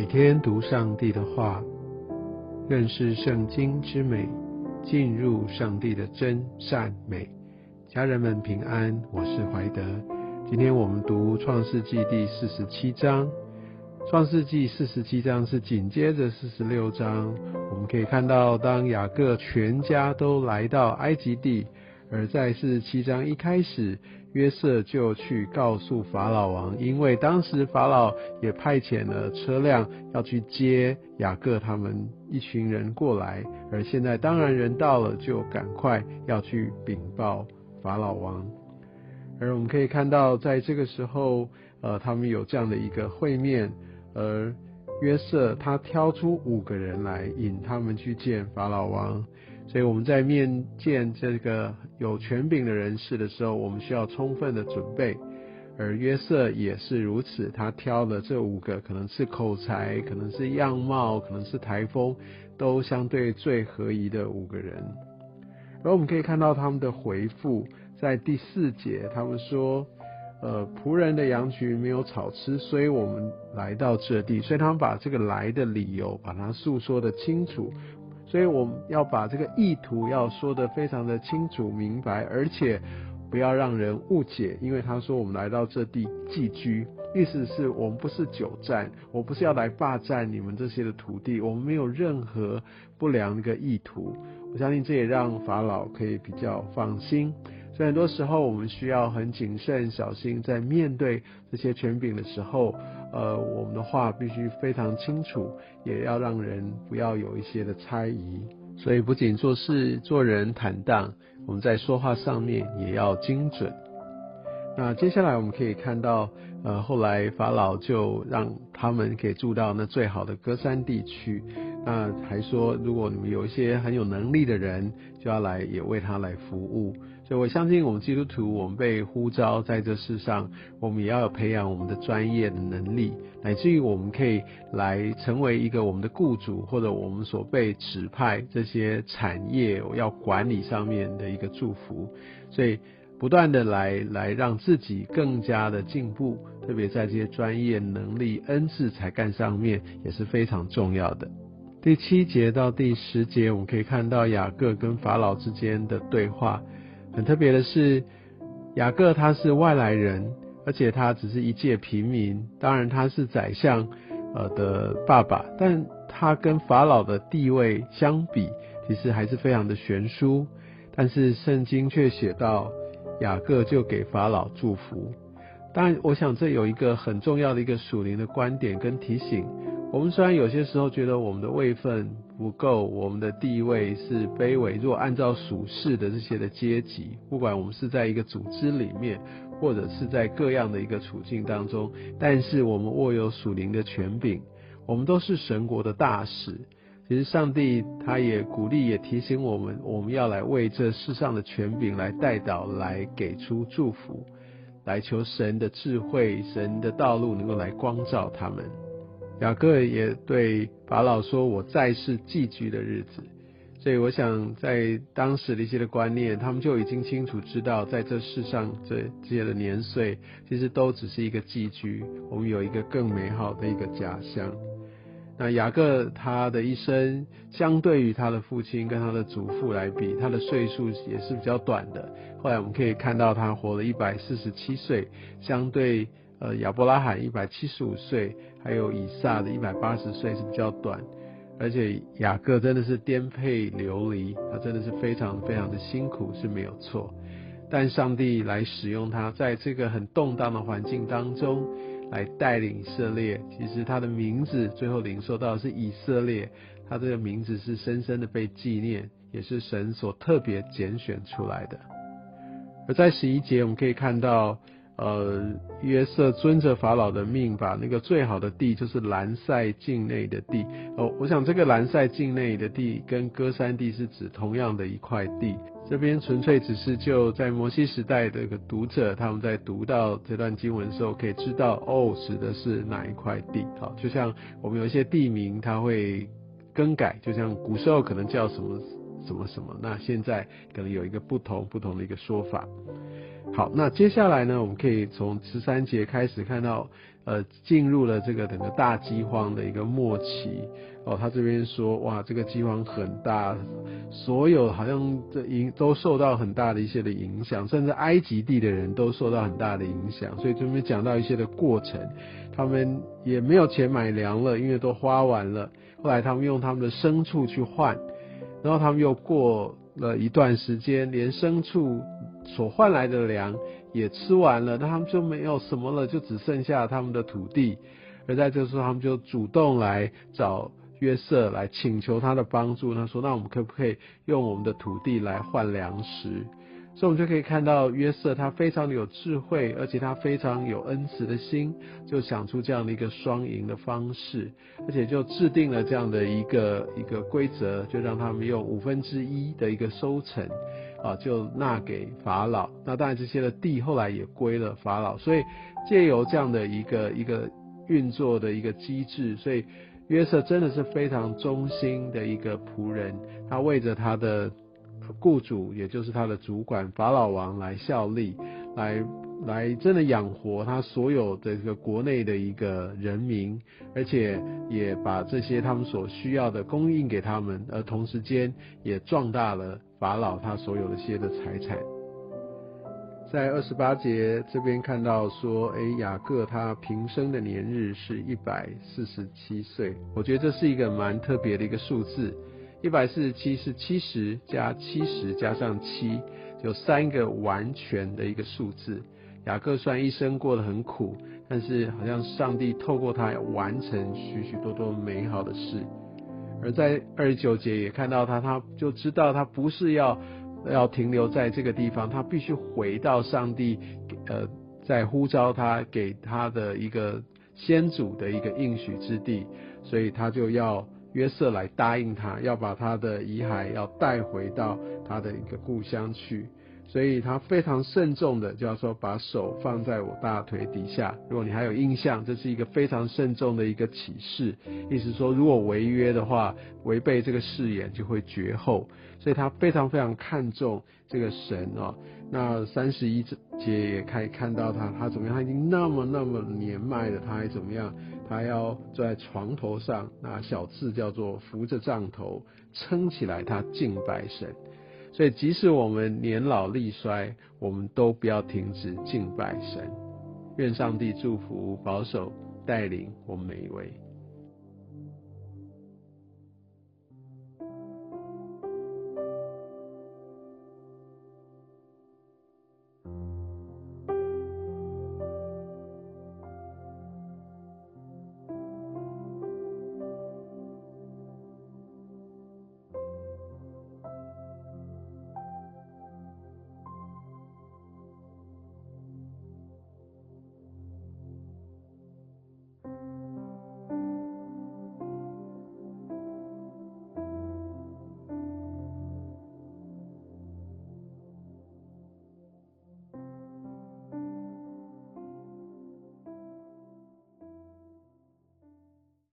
每天读上帝的话，认识圣经之美，进入上帝的真善美。家人们平安，我是怀德。今天我们读创世纪第四十七章。创世纪四十七章是紧接着四十六章。我们可以看到，当雅各全家都来到埃及地，而在四十七章一开始。约瑟就去告诉法老王，因为当时法老也派遣了车辆要去接雅各他们一群人过来，而现在当然人到了，就赶快要去禀报法老王。而我们可以看到，在这个时候，呃，他们有这样的一个会面，而约瑟他挑出五个人来引他们去见法老王。所以我们在面见这个有权柄的人士的时候，我们需要充分的准备，而约瑟也是如此，他挑了这五个，可能是口才，可能是样貌，可能是台风，都相对最合宜的五个人。而我们可以看到他们的回复，在第四节，他们说，呃，仆人的羊群没有草吃，所以我们来到这地，所以他们把这个来的理由，把它诉说的清楚。所以我们要把这个意图要说得非常的清楚明白，而且不要让人误解，因为他说我们来到这地寄居，意思是我们不是久战，我不是要来霸占你们这些的土地，我们没有任何不良的意图。我相信这也让法老可以比较放心。所以很多时候我们需要很谨慎小心，在面对这些权柄的时候。呃，我们的话必须非常清楚，也要让人不要有一些的猜疑。所以不仅做事做人坦荡，我们在说话上面也要精准。那接下来我们可以看到，呃，后来法老就让他们可以住到那最好的歌山地区。那还说，如果你们有一些很有能力的人，就要来也为他来服务。所以我相信，我们基督徒，我们被呼召在这世上，我们也要有培养我们的专业的能力，乃至于我们可以来成为一个我们的雇主，或者我们所被指派这些产业要管理上面的一个祝福。所以不断的来来让自己更加的进步，特别在这些专业能力、恩赐、才干上面也是非常重要的。第七节到第十节，我们可以看到雅各跟法老之间的对话。很特别的是，雅各他是外来人，而且他只是一介平民。当然他是宰相呃的爸爸，但他跟法老的地位相比，其实还是非常的悬殊。但是圣经却写到，雅各就给法老祝福。当然，我想这有一个很重要的一个属灵的观点跟提醒。我们虽然有些时候觉得我们的位分不够，我们的地位是卑微，若按照属世的这些的阶级，不管我们是在一个组织里面，或者是在各样的一个处境当中，但是我们握有属灵的权柄，我们都是神国的大使。其实上帝他也鼓励，也提醒我们，我们要来为这世上的权柄来带导，来给出祝福，来求神的智慧、神的道路能够来光照他们。雅各也对法老说：“我在世寄居的日子。”所以我想，在当时的一些的观念，他们就已经清楚知道，在这世上这这些的年岁，其实都只是一个寄居。我们有一个更美好的一个家乡。那雅各他的一生，相对于他的父亲跟他的祖父来比，他的岁数也是比较短的。后来我们可以看到，他活了一百四十七岁，相对。呃，亚伯拉罕一百七十五岁，还有以撒的一百八十岁是比较短，而且雅各真的是颠沛流离，他真的是非常非常的辛苦是没有错。但上帝来使用他，在这个很动荡的环境当中，来带领以色列。其实他的名字最后领受到的是以色列，他这个名字是深深的被纪念，也是神所特别拣选出来的。而在十一节，我们可以看到。呃，约瑟遵着法老的命，把那个最好的地，就是兰塞境内的地。哦，我想这个兰塞境内的地跟歌山地是指同样的一块地。这边纯粹只是就在摩西时代的一个读者，他们在读到这段经文的时候，可以知道哦，指的是哪一块地。好，就像我们有一些地名，它会更改，就像古时候可能叫什么什么什么，那现在可能有一个不同不同的一个说法。好，那接下来呢，我们可以从十三节开始看到，呃。进入了这个整个大饥荒的一个末期。哦，他这边说，哇，这个饥荒很大，所有好像这影都受到很大的一些的影响，甚至埃及地的人都受到很大的影响。所以这边讲到一些的过程，他们也没有钱买粮了，因为都花完了。后来他们用他们的牲畜去换，然后他们又过了一段时间，连牲畜所换来的粮也吃完了，那他们就没有什么了，就只剩下他们的土地。而在这时候，他们就主动来找。约瑟来请求他的帮助，他说：“那我们可不可以用我们的土地来换粮食？”所以，我们就可以看到约瑟他非常的有智慧，而且他非常有恩慈的心，就想出这样的一个双赢的方式，而且就制定了这样的一个一个规则，就让他们用五分之一的一个收成啊，就纳给法老。那当然，这些的地后来也归了法老。所以，借由这样的一个一个运作的一个机制，所以。约瑟真的是非常忠心的一个仆人，他为着他的雇主，也就是他的主管法老王来效力，来来真的养活他所有的这个国内的一个人民，而且也把这些他们所需要的供应给他们，而同时间也壮大了法老他所有的些的财产。在二十八节这边看到说，哎，雅各他平生的年日是一百四十七岁，我觉得这是一个蛮特别的一个数字。一百四十七是七十加七十加上七，有三个完全的一个数字。雅各虽然一生过得很苦，但是好像上帝透过他完成许许多多美好的事。而在二十九节也看到他，他就知道他不是要。要停留在这个地方，他必须回到上帝，呃，在呼召他给他的一个先祖的一个应许之地，所以他就要约瑟来答应他，要把他的遗骸要带回到他的一个故乡去。所以他非常慎重的，就要说把手放在我大腿底下。如果你还有印象，这是一个非常慎重的一个启示，意思说如果违约的话，违背这个誓言就会绝后。所以他非常非常看重这个神哦。那三十一节也可以看到他，他怎么样？他已经那么那么年迈了，他还怎么样？他要坐在床头上，那小字叫做扶着杖头撑起来，他敬拜神。所以，即使我们年老力衰，我们都不要停止敬拜神。愿上帝祝福、保守、带领我们每一位。